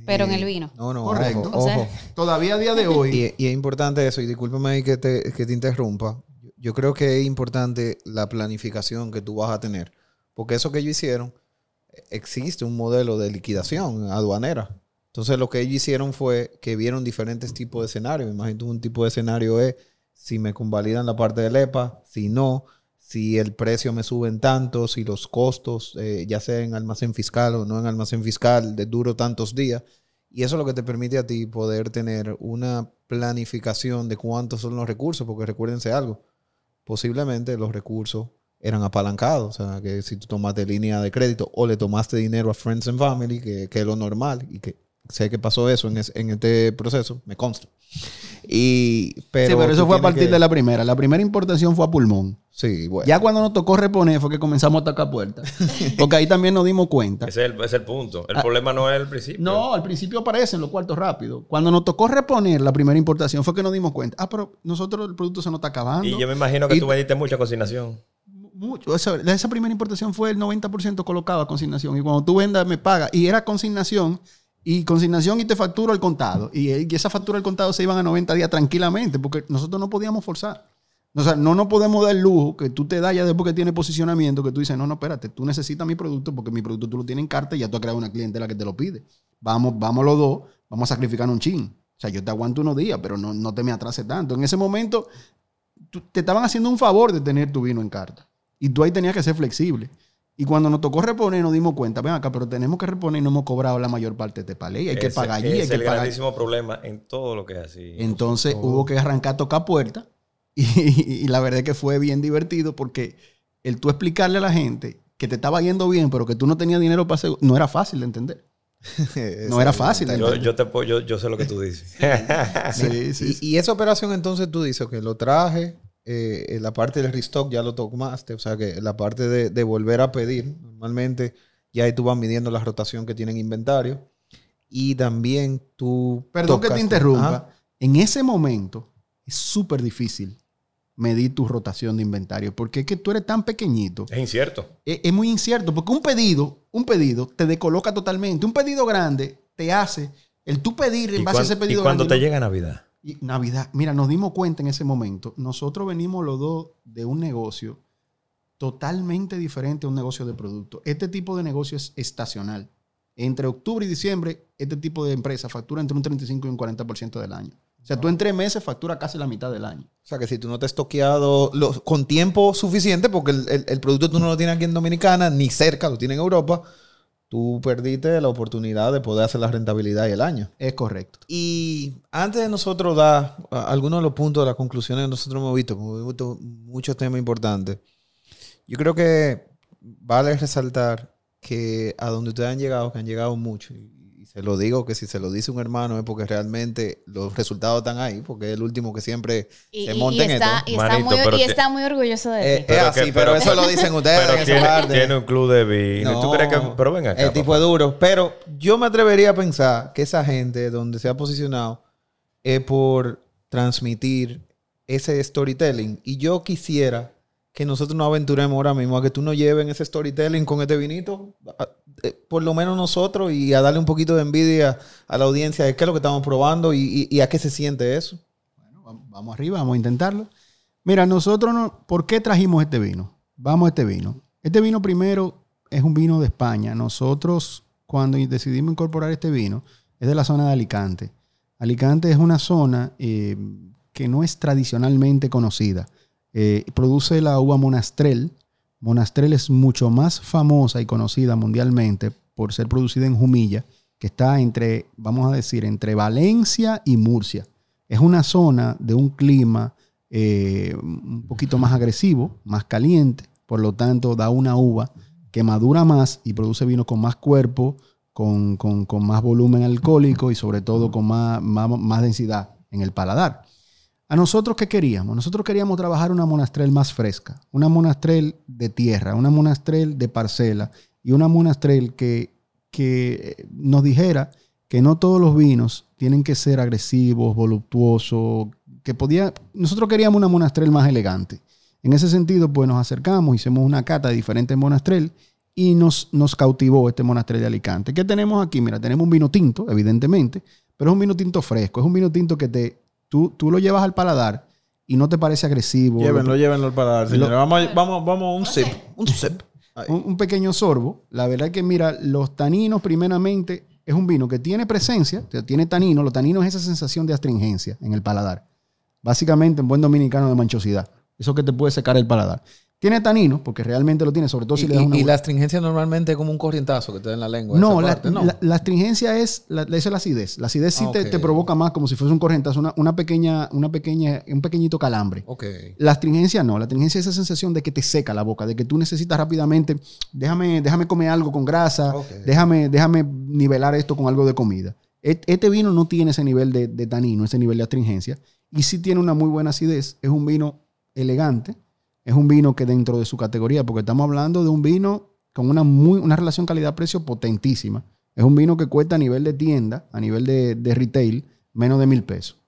pero en el vino. No, no, Correcto. ojo, O sea, ojo. <laughs> Todavía a día de hoy, Y, y es importante eso, y discúlpame ahí que te, que te interrumpa. Yo creo que es importante la planificación que tú vas a tener. Porque eso que ellos hicieron, existe un modelo de liquidación aduanera. Entonces lo que ellos hicieron fue que vieron diferentes tipos de escenarios. Imagínate un tipo de escenario es si me convalidan la parte del EPA, si no, si el precio me sube en tanto, si los costos, eh, ya sea en almacén fiscal o no en almacén fiscal, de duro tantos días. Y eso es lo que te permite a ti poder tener una planificación de cuántos son los recursos, porque recuérdense algo, posiblemente los recursos eran apalancados, o sea, que si tú tomaste línea de crédito o le tomaste dinero a Friends and Family, que, que es lo normal, y que sé que pasó eso en, es- en este proceso, me consta. Y, pero sí, pero eso fue a partir que- de la primera. La primera importación fue a pulmón. Sí, bueno. Ya cuando nos tocó reponer fue que comenzamos a tocar puertas. <laughs> Porque ahí también nos dimos cuenta. Ese es el, es el punto. Ah. El problema no es el principio. No, al principio aparecen los cuartos rápidos. Cuando nos tocó reponer la primera importación fue que nos dimos cuenta. Ah, pero nosotros el producto se nos está acabando. Y yo me imagino que Y- tú vendiste mucha consignación. Mucho. Esa, esa primera importación fue el 90% colocado a consignación. Y cuando tú vendas, me pagas. Y era consignación. Y consignación y te facturo al contado. Y, esa factura al contado se iban a 90 días tranquilamente. Porque nosotros no podíamos forzar. O sea, no nos podemos dar el lujo que tú te das ya después que tiene posicionamiento, que tú dices, no, no, espérate, tú necesitas mi producto porque mi producto tú lo tienes en carta y ya tú has creado una clientela que te lo pide. Vamos, vamos los dos, vamos a sacrificar un chin. O sea, yo te aguanto unos días, pero no, no te me atrase tanto. En ese momento, te estaban haciendo un favor de tener tu vino en carta. Y tú ahí tenías que ser flexible. Y cuando nos tocó reponer, nos dimos cuenta, ven acá, pero tenemos que reponer y no hemos cobrado la mayor parte de paley. Hay que pagar allí, es hay que el pagar. grandísimo problema en todo lo que es así. Entonces hubo que arrancar a tocar puertas. Y, <laughs> y la verdad es que fue bien divertido porque el tú explicarle a la gente que te estaba yendo bien, pero que tú no tenías dinero para hacer, no era fácil de entender. <laughs> No era fácil. yo, yo, te, puedo- yo, yo sé lo que tú dices. Sí, <laughs> sí, sí. Y, y esa operación entonces tú dices que lo traje, eh, en la parte del restock ya lo tomaste, o sea que la parte de, de volver a pedir, normalmente ya ahí tú vas midiendo la rotación que tiene en inventario y también tú... Perdón que te interrumpa. Ajá. En ese momento es súper difícil medir tu rotación de inventario porque es que tú eres tan pequeñito. es incierto. Es, es muy incierto porque un pedido, un pedido te descoloca totalmente. Un pedido grande te hace el tú pedir en Y, base a ese y pedido cuando grande, te llega Navidad. Y Navidad, mira, nos dimos cuenta en ese momento. Nosotros venimos los dos de un negocio totalmente diferente a un negocio de producto. Este tipo de negocio es estacional. Entre octubre y diciembre, este tipo de empresa factura entre un 35 y un 40% del año. O sea, tú en tres meses factura casi la mitad del año. O sea que si tú no te has toqueado con tiempo suficiente, porque el producto tú no lo tienes aquí en Dominicana, ni cerca, lo tienes en Europa, tú perdiste la oportunidad de poder hacer la rentabilidad y el año. Es correcto. Y antes de nosotros dar algunos de los puntos de las conclusiones que nosotros hemos visto, porque hemos visto muchos temas importantes, yo creo que vale resaltar que a donde ustedes han llegado, que han llegado mucho, y se lo digo que si se lo dice un hermano es porque realmente los resultados están ahí, porque es el último que siempre Y, se monta y en está, esto. y está Manito, muy, pero y te- está muy orgulloso de Eh, ti. es Pero así, que- pero, pero- eso lo dicen <laughs> ustedes en Pero esa tiene, parte. tiene un club de vino. ¿Tú crees que.? Pero venga acá. El tipo papá. es duro. Pero yo me atrevería a pensar que esa gente donde se ha posicionado es por transmitir ese storytelling. Y yo quisiera que nosotros nos aventuremos ahora mismo a que tú nos lleven ese storytelling con este vinito, por lo menos nosotros, y a darle un poquito de envidia a la audiencia de qué es lo que estamos probando y, a qué se siente eso. Bueno, vam- vamos arriba, vamos a intentarlo. Mira, nosotros, no, ¿por qué trajimos este vino? Vamos a este vino. Este vino primero es un vino de España. Nosotros, cuando decidimos incorporar este vino, es de la zona de Alicante. Alicante es una zona eh, que no es tradicionalmente conocida. Eh, produce la uva Monastrell. Monastrell es mucho más famosa y conocida mundialmente por ser producida en Jumilla, que está entre, vamos a decir, entre Valencia y Murcia. Es una zona de un clima eh, un poquito más agresivo, más caliente, por lo tanto da una uva que madura más y produce vino con más cuerpo, con, con- con más volumen alcohólico y sobre todo con más, más, más densidad en el paladar. ¿A nosotros qué queríamos? Nosotros queríamos trabajar una monastrel más fresca, una monastrel de tierra, una monastrel de parcela y una monastrel que, que nos dijera que no todos los vinos tienen que ser agresivos, voluptuosos, que podía, nosotros queríamos una monastrel más elegante. En ese sentido, pues nos acercamos, hicimos una cata de diferentes monastrel y nos, nos cautivó este monastrel de Alicante. ¿Qué tenemos aquí? Mira, tenemos un vino tinto, evidentemente, pero es un vino tinto fresco, es un vino tinto que te, tú, tú lo llevas al paladar y no te parece agresivo. Llévenlo, llévenlo al paladar. Lo- Vamos, a- vamos, vamos a un sip. Un sip. Un, un pequeño sorbo. La verdad que, mira, los taninos, primeramente, es un vino que tiene presencia, o sea, tiene tanino. Los taninos es esa sensación de astringencia en el paladar. Básicamente, en buen dominicano, de manchosidad. Eso que te puede secar el paladar. Tiene tanino, porque realmente lo tiene, sobre todo si Y, le das y- una y buena- la astringencia normalmente es como un corrientazo que te da en la lengua. No, la, no. la- la astringencia es la, es la acidez. La acidez sí Ah, te, provoca más como si fuese un corrientazo, una, una pequeña, una pequeña, un pequeñito calambre. Ok. La astringencia no, la astringencia es esa sensación de que te seca la boca, de que tú necesitas rápidamente, déjame, déjame comer algo con grasa, déjame, déjame nivelar esto con algo de comida. Este vino no tiene ese nivel de, de tanino, ese nivel de astringencia, y sí tiene una muy buena acidez. Es un vino elegante, es un vino que dentro de su categoría, porque estamos hablando de un vino con una, muy, una relación calidad-precio potentísima. Es un vino que cuesta a nivel de tienda, a nivel de, de retail, menos de mil pesos.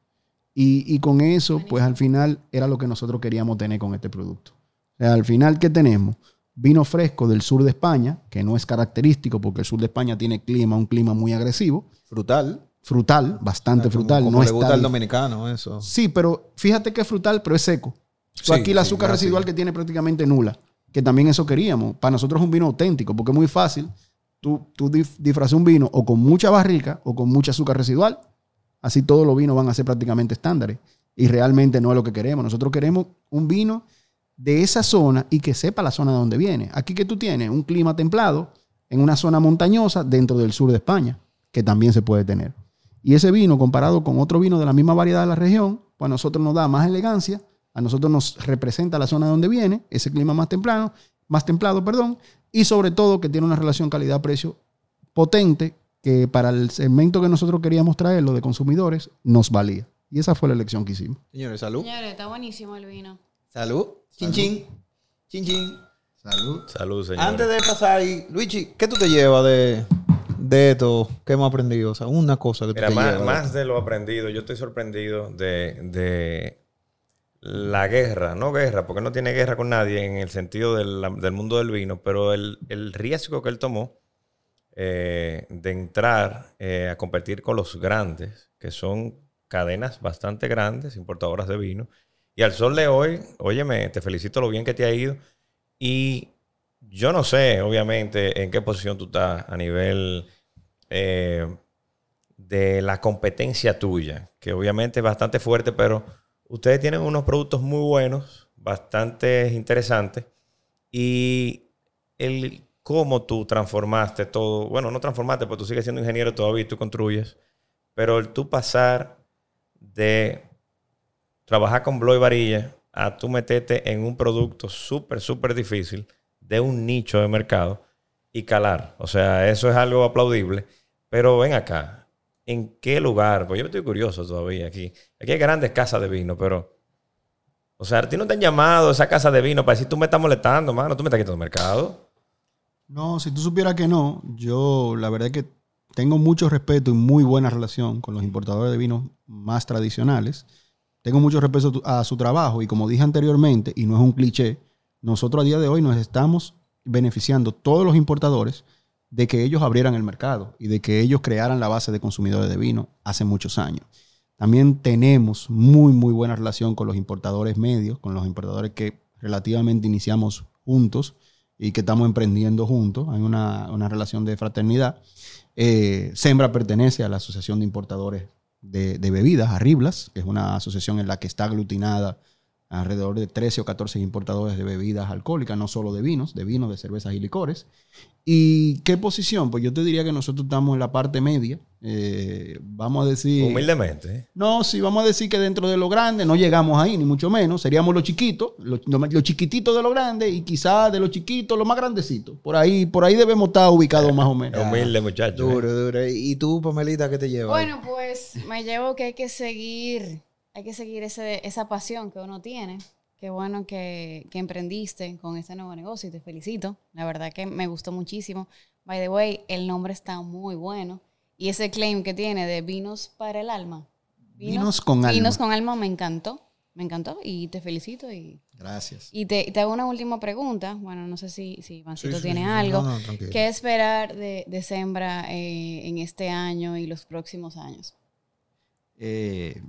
Y, y con eso, pues al final era lo que nosotros queríamos tener con este producto. O sea, al final, ¿qué tenemos? Vino fresco del sur de España, que no es característico porque el sur de España tiene clima, un clima muy agresivo, Frutal. frutal, bastante Como- frutal. Como no le está gusta al dominicano, eso. Sí, pero fíjate que es frutal, pero es seco. Sí, aquí el azúcar residual que tiene prácticamente nula, que también eso queríamos. Para nosotros es un vino auténtico, porque es muy fácil. Tú, tú disfrazas un vino o con mucha barrica o con mucha azúcar residual. Así todos los vinos van a ser prácticamente estándares. Y realmente no es lo que queremos. Nosotros queremos un vino de esa zona y que sepa la zona de donde viene. Aquí que tú tienes un clima templado en una zona montañosa dentro del sur de España, que también se puede tener. Y ese vino, comparado con otro vino de la misma variedad de la región, pues a nosotros nos da más elegancia, a nosotros nos representa la zona de donde viene, ese clima más templado, más templado, perdón, y sobre todo que tiene una relación calidad-precio potente que para el segmento que nosotros queríamos traer, lo de consumidores, nos valía. Y esa fue la elección que hicimos. Señores, salud. Señores, está buenísimo el vino. Salud. Chin, chin. Chin, chin. Salud. Salud, señor. Antes de pasar ahí, Luigi, ¿qué tú te llevas de, de esto que hemos aprendido? O sea, una cosa que tú Mira, te más, llevas. más de lo aprendido, yo estoy sorprendido de, de la guerra, no guerra, porque no tiene guerra con nadie en el sentido del, del mundo del vino, pero el, el riesgo que él tomó eh, de entrar eh, a competir con los grandes, que son cadenas bastante grandes, importadoras de vino. Y al sol de hoy, óyeme, te felicito lo bien que te ha ido. Y yo no sé, obviamente, en qué posición tú estás a nivel eh, de la competencia tuya, que obviamente es bastante fuerte, pero ustedes tienen unos productos muy buenos, bastante interesantes. Y el cómo tú transformaste todo, bueno, no transformaste, porque tú sigues siendo ingeniero todavía y tú construyes, pero el tú pasar de trabajar con Bloy Varilla a tú meterte en un producto súper, súper difícil de un nicho de mercado y calar. O sea, eso es algo aplaudible. Pero ven acá, ¿en qué lugar? Pues yo estoy curioso todavía aquí. Aquí hay grandes casas de vino, pero... O sea, a ti no te han llamado esa casa de vino para decir, tú me estás molestando, mano, tú me estás quitando el mercado. No, si tú supieras que no, yo la verdad es que tengo mucho respeto y muy buena relación con los importadores de vinos más tradicionales. Tengo mucho respeto a su trabajo y como dije anteriormente, y no es un cliché, nosotros a día de hoy nos estamos beneficiando todos los importadores de que ellos abrieran el mercado y de que ellos crearan la base de consumidores de vino hace muchos años. También tenemos muy, muy buena relación con los importadores medios, con los importadores que relativamente iniciamos juntos y que estamos emprendiendo juntos. Hay una, una relación de fraternidad. Eh, Sembra pertenece a la Asociación de Importadores de, de Bebidas, Arriblas, que es una asociación en la que está aglutinada alrededor de 13 o 14 importadores de bebidas alcohólicas, no solo de vinos, de vinos, de cervezas y licores. ¿Y qué posición? Pues yo te diría que nosotros estamos en la parte media. Eh, vamos a decir... Humildemente. ¿eh? No, sí, vamos a decir que dentro de lo grande no llegamos ahí, ni mucho menos. Seríamos los chiquitos, los, los chiquititos de lo grande y quizás de los chiquitos los más grandecitos. Por ahí, por ahí debemos estar ubicados más o menos. <laughs> Humilde, muchacho. ¿eh? Duro, duro. ¿Y tú, Pamelita, qué te llevas? Bueno, pues me llevo que hay que seguir, hay que seguir ese, esa pasión que uno tiene. Qué bueno que, que emprendiste con este nuevo negocio y te felicito. La verdad que me gustó muchísimo. By the way, el nombre está muy bueno. Y ese claim que tiene de vinos para el alma. Vinos con alma. Vinos con alma me encantó. Me encantó y te felicito. Y, Gracias. y te, te hago una última pregunta. Bueno, no sé si, si Ivancito Sí, sí, tiene sí, sí. algo. No. ¿Qué esperar de, de Sembra eh, en este año y los próximos años? Eh,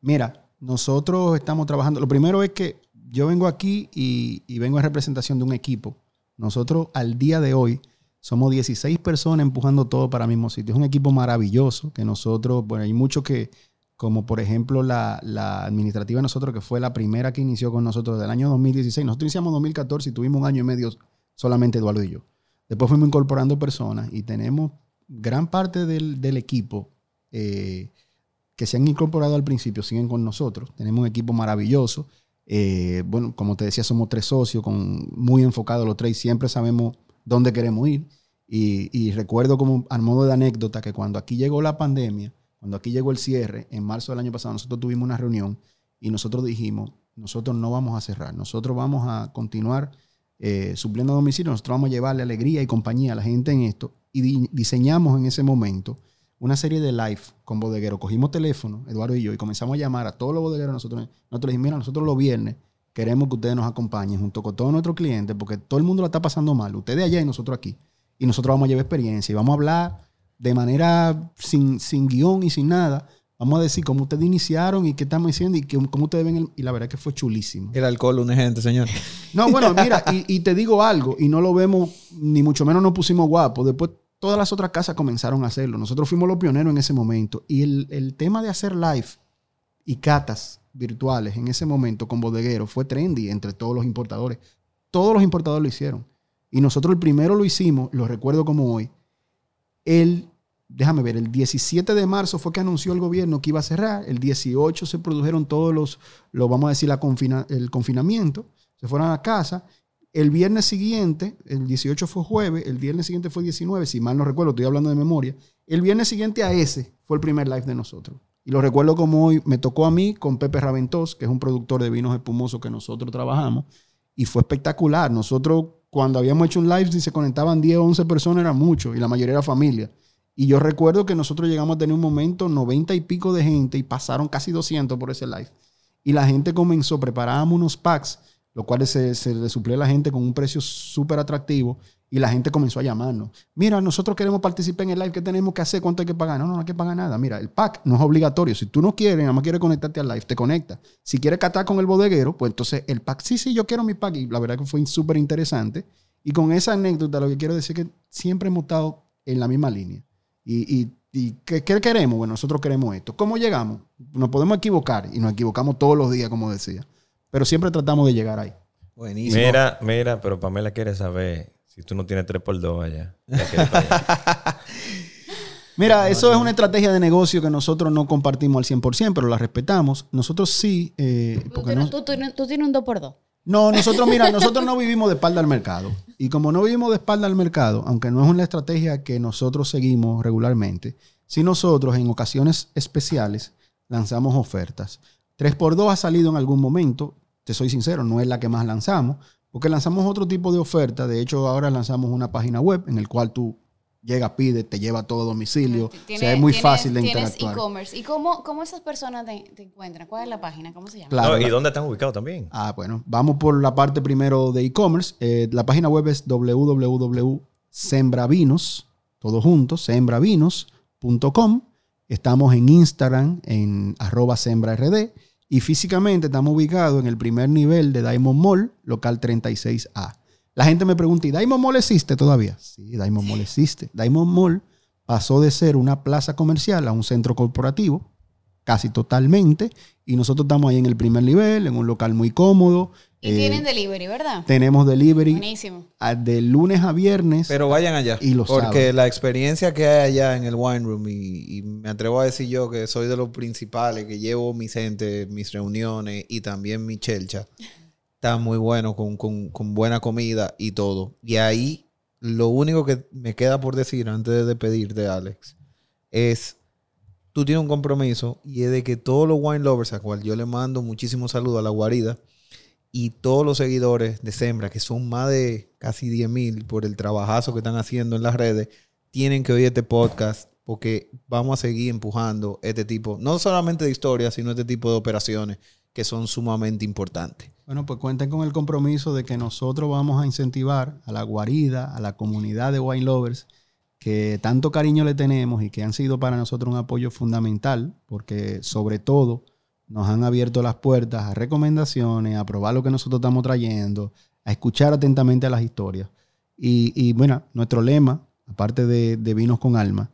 mira, nosotros estamos trabajando. Lo primero es que yo vengo aquí y, vengo en representación de un equipo. Nosotros al día de hoy somos 16 personas empujando todo para el mismo sitio. Es un equipo maravilloso que nosotros, bueno, hay muchos que, como por ejemplo la, administrativa de nosotros, que fue la primera que inició con nosotros del año 2016. Nosotros iniciamos en 2014 y tuvimos un año y medio solamente Eduardo y yo. Después fuimos incorporando personas y tenemos gran parte del, del equipo eh, que se han incorporado al principio, siguen con nosotros. Tenemos un equipo maravilloso. Eh, bueno, como te decía, somos tres socios, con, muy enfocados los tres y siempre sabemos dónde queremos ir. Y, recuerdo como a modo de anécdota que cuando aquí llegó la pandemia, cuando aquí llegó el cierre, en marzo del año pasado, nosotros tuvimos una reunión y nosotros dijimos, nosotros no vamos a cerrar, nosotros vamos a continuar eh, supliendo domicilio, nosotros vamos a llevarle alegría y compañía a la gente en esto. Y di- diseñamos en ese momento una serie de live con bodegueros. Cogimos teléfono, Eduardo y yo, y comenzamos a llamar a todos los bodegueros. Nosotros, nosotros dijimos, mira, nosotros los viernes queremos que ustedes nos acompañen junto con todos nuestros clientes, porque todo el mundo la está pasando mal. Ustedes allá y nosotros aquí. Y nosotros vamos a llevar experiencia y vamos a hablar de manera sin, sin guion y sin nada. Vamos a decir cómo ustedes iniciaron y qué estamos diciendo y que- cómo ustedes ven. el- y la verdad que fue chulísimo. El alcohol une gente, señor. No, bueno, mira, y, y te digo algo, y no lo vemos, ni mucho menos nos pusimos guapos. Después todas las otras casas comenzaron a hacerlo. Nosotros fuimos los pioneros en ese momento. Y el, el tema de hacer live y catas virtuales en ese momento con bodegueros fue trendy entre todos los importadores. Todos los importadores lo hicieron. Y nosotros el primero lo hicimos, lo recuerdo como hoy. El, déjame ver, el 17 de marzo fue que anunció el gobierno que iba a cerrar. El 18 se produjeron todos los, lo vamos a decir, la confina- el confinamiento. Se fueron a casa. El viernes siguiente, el 18 fue jueves, el viernes siguiente fue 19, si mal no recuerdo, estoy hablando de memoria. El viernes siguiente a ese fue el primer live de nosotros. Y lo recuerdo como hoy, me tocó a mí con Pepe Raventós, que es un productor de vinos espumosos que nosotros trabajamos, y fue espectacular. Nosotros, cuando habíamos hecho un live, si se conectaban 10 o 11 personas, era mucho, y la mayoría era familia. Y yo recuerdo que nosotros llegamos a tener un momento 90 y pico de gente y pasaron casi 200 por ese live. Y la gente comenzó, preparábamos unos packs, los cuales se, se le suplió a la gente con un precio súper atractivo y la gente comenzó a llamarnos. Mira, nosotros queremos participar en el live, ¿qué tenemos que hacer? ¿Cuánto hay que pagar? No, no, no hay que pagar nada. Mira, el pack no es obligatorio. Si tú no quieres, nada más quieres conectarte al live, te conecta. Si quieres catar con el bodeguero, pues entonces el pack, sí, sí, yo quiero mi pack. Y la verdad que fue súper interesante. Y con esa anécdota lo que quiero decir es que siempre hemos estado en la misma línea. Y, y, y ¿qué, qué queremos? Bueno, nosotros queremos esto. ¿Cómo llegamos? Nos podemos equivocar y nos equivocamos todos los días, como decía. Pero siempre tratamos de llegar ahí. Buenísimo. Mira, mira, pero Pamela quiere saber si tú no tienes 3x2 allá. <laughs> Mira, eso es una estrategia de negocio que nosotros no compartimos al 100%, pero la respetamos. Nosotros sí, eh, Tú porque tienes, no, tú- tú- tú tienes un 2x2. no, nosotros, mira, nosotros no vivimos de espalda al mercado. Y como no vivimos de espalda al mercado, aunque no es una estrategia que nosotros seguimos regularmente, sí nosotros en ocasiones especiales lanzamos ofertas. 3x2 ha salido en algún momento, te soy sincero, no es la que más lanzamos, porque lanzamos otro tipo de oferta. De hecho, ahora lanzamos una página web en el cual tú llegas, pides, te lleva a todo domicilio. o sea, es muy tienes- fácil de tienes interactuar. e-commerce. ¿Y cómo, cómo esas personas te, te encuentran? ¿Cuál es la página? ¿Cómo se llama? Claro, ¿Y la- dónde están ubicados también? Ah, bueno, vamos por la parte primero de e-commerce. Eh, la página web es www.sembravinos, todo junto, sembravinos.com. Estamos en Instagram, en arroba sembrard. Y físicamente estamos ubicados en el primer nivel de Diamond Mall, local 36A. La gente me pregunta, ¿y Diamond Mall existe todavía? Sí, Diamond Mall existe. Diamond Mall pasó de ser una plaza comercial a un centro corporativo, casi totalmente. Y nosotros estamos ahí en el primer nivel, en un local muy cómodo. Y Eh, tienen delivery, ¿verdad? tenemos delivery Buenísimo. a- de lunes a viernes. Pero vayan allá. Y los porque sábados. la experiencia que hay allá en el wine room, y, y me atrevo a decir yo que soy de los principales, que llevo mis gente, mis reuniones y también mi chelcha, está muy bueno con, con- con buena comida y todo. Y ahí lo único que me queda por decir antes de despedirte, Alex, es tú tienes un compromiso y es de que todos los wine lovers, a cual yo le mando muchísimos saludos a la guarida, y todos los seguidores de Sembra, que son más de casi 10 mil por el trabajazo que están haciendo en las redes, tienen que oír este podcast porque vamos a seguir empujando este tipo, no solamente de historias, sino este tipo de operaciones que son sumamente importantes. Bueno, pues cuenten con el compromiso de que nosotros vamos a incentivar a la guarida, a la comunidad de wine lovers, que tanto cariño le tenemos y que han sido para nosotros un apoyo fundamental, porque sobre todo nos han abierto las puertas a recomendaciones, a probar lo que nosotros estamos trayendo, a escuchar atentamente las historias. Y, y, bueno, nuestro lema, aparte de, de vinos con alma,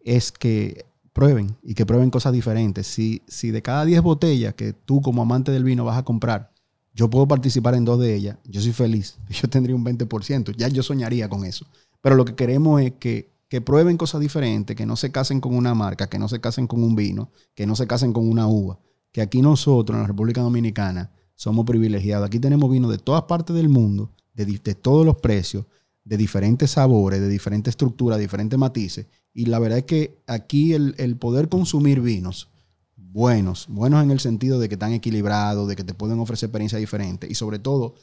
es que prueben y que prueben cosas diferentes. Si, si de cada 10 botellas que tú como amante del vino vas a comprar, yo puedo participar en dos de ellas, yo soy feliz. <laughs> Yo tendría un 20%, ya yo soñaría con eso. Pero lo que queremos es que, que prueben cosas diferentes, que no se casen con una marca, que no se casen con un vino, que no se casen con una uva. Que aquí nosotros en la República Dominicana somos privilegiados. Aquí tenemos vino de todas partes del mundo, de, todos los precios, de diferentes sabores, de diferentes estructuras, diferentes matices. Y la verdad es que aquí el, el poder consumir vinos buenos, buenos en el sentido de que están equilibrados, de que te pueden ofrecer experiencias diferentes y sobre todo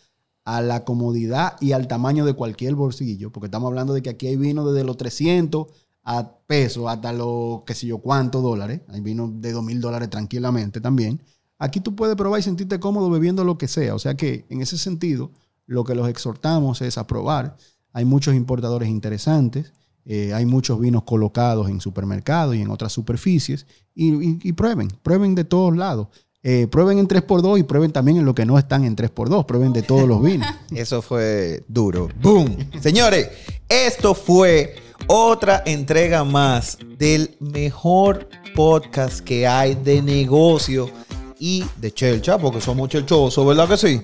a la comodidad y al tamaño de cualquier bolsillo, porque estamos hablando de que aquí hay vino desde los 300 a pesos hasta los qué sé yo cuántos dólares, hay vino de 2 mil dólares tranquilamente también. Aquí tú puedes probar y sentirte cómodo bebiendo lo que sea, o sea que en ese sentido lo que los exhortamos es a probar. Hay muchos importadores interesantes, eh, hay muchos vinos colocados en supermercados y en otras superficies. Y prueben, prueben de todos lados. Eh, prueben en 3x2 y prueben también en lo que no están en 3x2. Prueben de todos los vinos. <laughs> Eso fue duro. ¡Boom! Señores, esto fue otra entrega más del mejor podcast que hay de negocio y de Chelcha, porque somos chelchosos, ¿verdad que sí?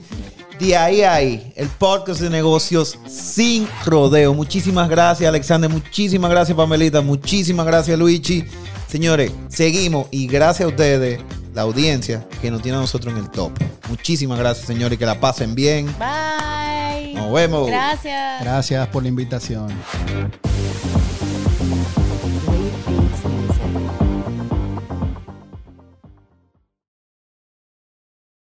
De ahí ahí, el podcast de negocios sin rodeo. Muchísimas gracias, Alexander. Muchísimas gracias, Pamelita. Muchísimas gracias, Luigi. Señores, seguimos y gracias a ustedes, la audiencia, que nos tiene a nosotros en el top. Muchísimas gracias, señores, que la pasen bien. Bye. Nos vemos. Gracias. Gracias por la invitación.